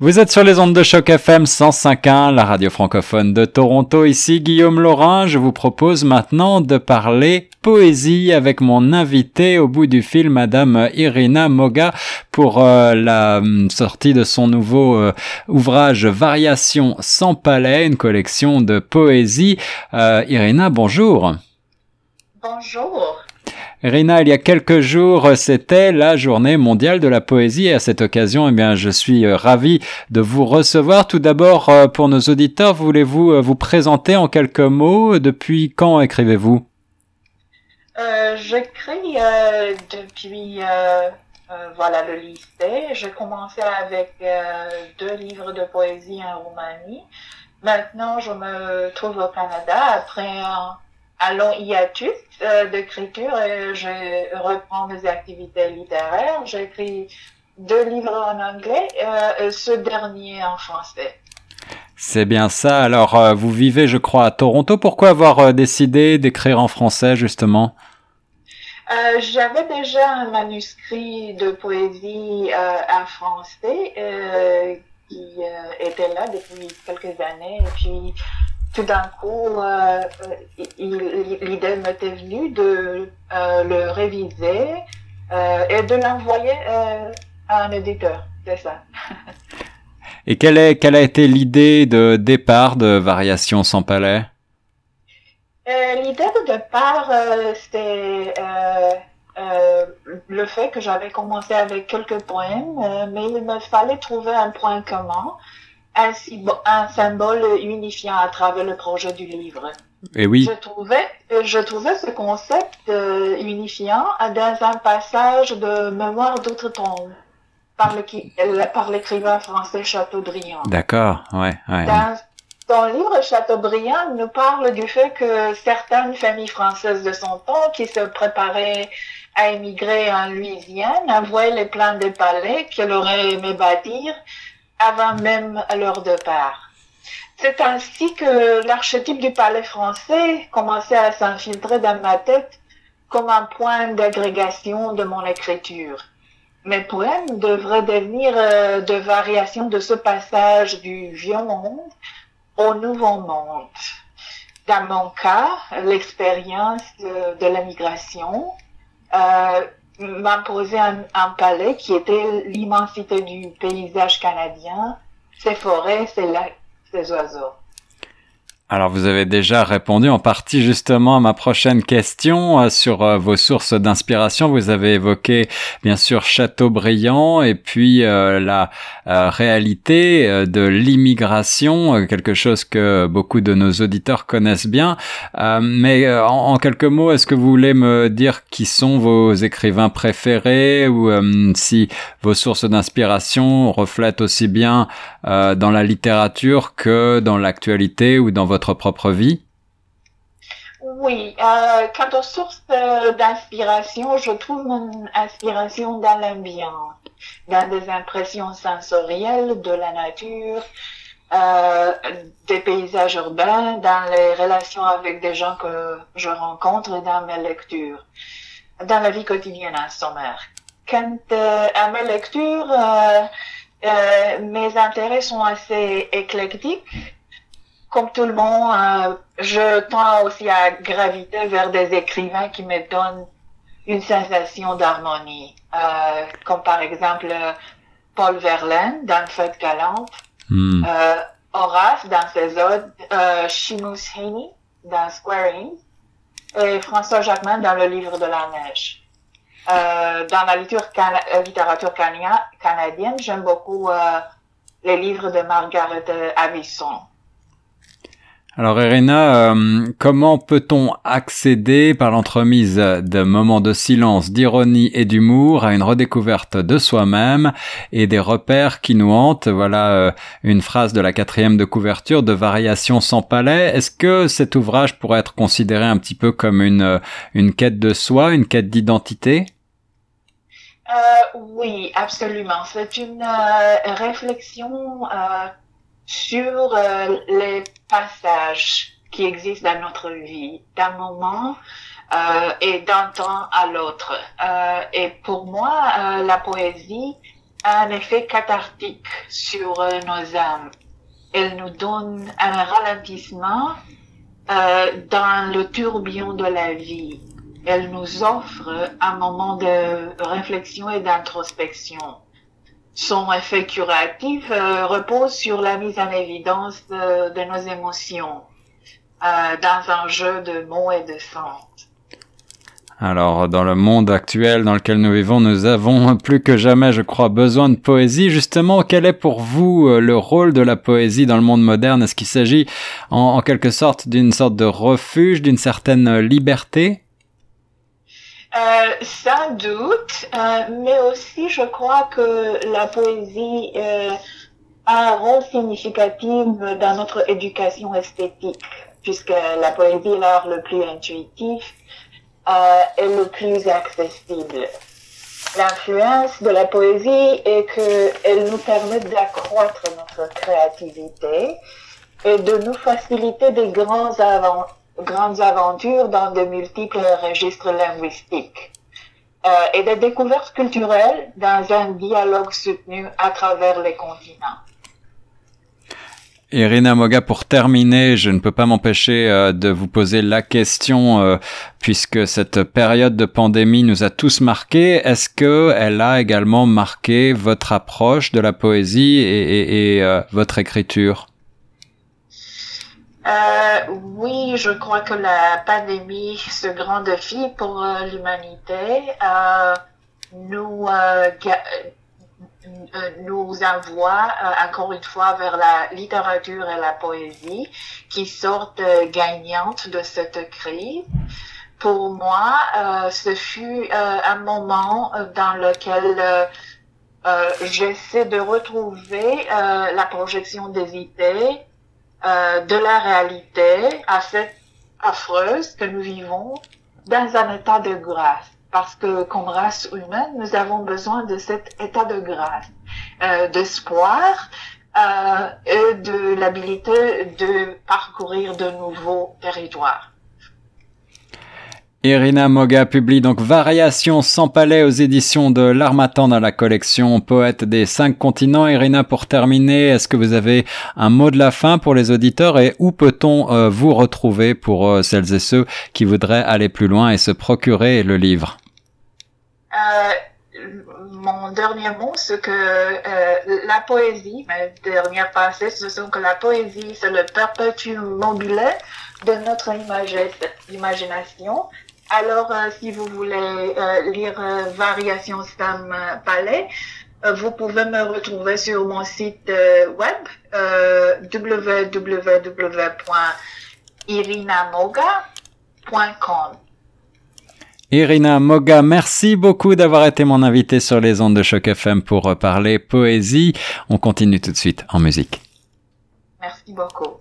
Vous êtes sur les ondes de choc FM 105.1, la radio francophone de Toronto. Ici Guillaume Laurin. Je vous propose maintenant de parler poésie avec mon invité au bout du fil, Madame Irina Moga, pour euh, la hum, sortie de son nouveau euh, ouvrage Variations sans palais, une collection de poésie. Euh, Irina, bonjour. Bonjour. Rina, il y a quelques jours, c'était la journée mondiale de la poésie et à cette occasion, eh bien, je suis euh, ravi de vous recevoir. Tout d'abord, euh, pour nos auditeurs, voulez-vous euh, vous présenter en quelques mots? Depuis quand écrivez-vous? Euh, J'écris depuis voilà le lycée. J'ai commencé avec deux livres de poésie en Roumanie. Maintenant, je me trouve au Canada après un à long hiatus euh, d'écriture et je reprends mes activités littéraires. J'écris deux livres en anglais euh, ce dernier en français. C'est bien ça. Alors, euh, vous vivez, je crois, à Toronto. Pourquoi avoir euh, décidé d'écrire en français, justement? Euh, J'avais déjà un manuscrit de poésie en français qui était là depuis quelques années. Et puis, tout d'un coup, euh, l'idée m'était venue de euh, le réviser euh, et de l'envoyer à un éditeur. C'est ça. et quelle, est, quelle a été l'idée de départ de Variations sans palais? L'idée de départ, c'était le fait que j'avais commencé avec quelques poèmes, mais il me fallait trouver un point commun un, un, symbole unifiant à travers le projet du livre. Et oui. Je trouvais, je trouvais ce concept euh, unifiant dans un passage de Mémoire d'outre-tombe par l'écrivain français Chateaubriand. D'accord, ouais, ouais. Dans son livre, Chateaubriand nous parle du fait que certaines familles françaises de son temps qui se préparaient à émigrer en Louisiane envoyaient les plans des palais qu'elle aurait aimé bâtir avant même leur départ. C'est ainsi que l'archétype du palais français commençait à s'infiltrer dans ma tête comme un point d'agrégation de mon écriture. Mes poèmes devraient devenir euh, de variations de ce passage du vieux monde au nouveau monde. Dans mon cas, l'expérience de, de la migration, euh, m'imposer un, un palais qui était l'immensité du paysage canadien, ses forêts, ses lacs, ses oiseaux. Alors vous avez déjà répondu en partie justement à ma prochaine question euh, sur euh, vos sources d'inspiration. Vous avez évoqué bien sûr Chateaubriand et puis euh, la réalité de l'immigration, quelque chose que beaucoup de nos auditeurs connaissent bien. mais en, quelques mots, est-ce que vous voulez me dire qui sont vos écrivains préférés ou si vos sources d'inspiration reflètent aussi bien dans la littérature que dans l'actualité ou dans votre propre vie? Oui, euh, quant aux sources euh, d'inspiration, je trouve mon inspiration dans l'ambiance, dans des impressions sensorielles de la nature, euh, des paysages urbains, dans les relations avec des gens que je rencontre dans mes lectures, dans la vie quotidienne en sommaire. Quant euh, à mes lectures, euh, mes intérêts sont assez éclectiques comme tout le monde, euh, je tends aussi à graviter vers des écrivains qui me donnent une sensation d'harmonie, euh, comme par exemple Paul Verlaine dans Fête galante, hmm. euh, Horace dans ses odes, euh, Seamus Haney dans Square et François Jacquemin dans le Livre de la Neige. Euh, dans la littérature, littérature canadienne, j'aime beaucoup les livres de Margaret Avison. Alors Irina, euh, comment peut-on accéder par l'entremise de moments de silence, d'ironie et d'humour à une redécouverte de soi-même et des repères qui nous hantent? Voilà euh, une phrase de la quatrième de couverture de Variation sans palais. Est-ce que cet ouvrage pourrait être considéré un petit peu comme une, euh, une quête de soi, une quête d'identité? Oui, absolument. C'est une réflexion sur euh, les passages qui existent dans notre vie, d'un moment euh, et d'un temps à l'autre. Euh, et pour moi, euh, la poésie, a un effet cathartique sur nos âmes. Elle nous donne un ralentissement dans le tourbillon de la vie. Elle nous offre un moment de réflexion et d'introspection. Son effet curatif repose sur la mise en évidence de nos émotions dans un jeu de mots et de sens. Alors, dans le monde actuel dans lequel nous vivons, nous avons plus que jamais, je crois, besoin de poésie. Justement, quel est pour vous euh, le rôle de la poésie dans le monde moderne? Est-ce qu'il s'agit en, quelque sorte d'une sorte de refuge, d'une certaine liberté? Euh, sans doute, euh, mais aussi je crois que la poésie euh, a un rôle significatif dans notre éducation esthétique, puisque la poésie est l'art le plus intuitif euh, est le plus accessible. L'influence de la poésie est qu'elle nous permet d'accroître notre créativité et de nous faciliter des grands grandes aventures dans de multiples registres linguistiques euh, et des découvertes culturelles dans un dialogue soutenu à travers les continents. Irina Moga, pour terminer, je ne peux pas m'empêcher euh, de vous poser la question, euh, puisque cette période de pandémie nous a tous marqués. Est-ce que elle a également marqué votre approche de la poésie et, votre écriture? Oui, je crois que la pandémie, ce grand défi pour l'humanité, nous euh, nous envoie euh, encore une fois vers la littérature et la poésie qui sortent euh, gagnantes de cette crise. Pour moi, ce fut un moment dans lequel j'essaie de retrouver la projection des idées de la réalité assez affreuse que nous vivons dans un état de grâce parce que comme race humaine, nous avons besoin de cet état de grâce, euh, d'espoir euh, et de l'habilité de parcourir de nouveaux territoires. Irina Moga publie donc Variations sans palais aux éditions de l'Armatan dans la collection Poète des cinq continents. Irina, pour terminer, est-ce que vous avez un mot de la fin pour les auditeurs et où peut-on euh, vous retrouver pour euh, celles et ceux qui voudraient aller plus loin et se procurer le livre? Euh, Mon dernier mot, c'est que la poésie, ma dernière pensée, ce sont que la poésie, c'est le perpétuum mobile de notre imagination alors, euh, si vous voulez euh, lire euh, Variations Sam Palais, vous pouvez me retrouver sur mon site web www.irinamoga.com. Irina Moga, merci beaucoup d'avoir été mon invité sur les ondes de Choc FM pour parler poésie. On continue tout de suite en musique. Merci beaucoup.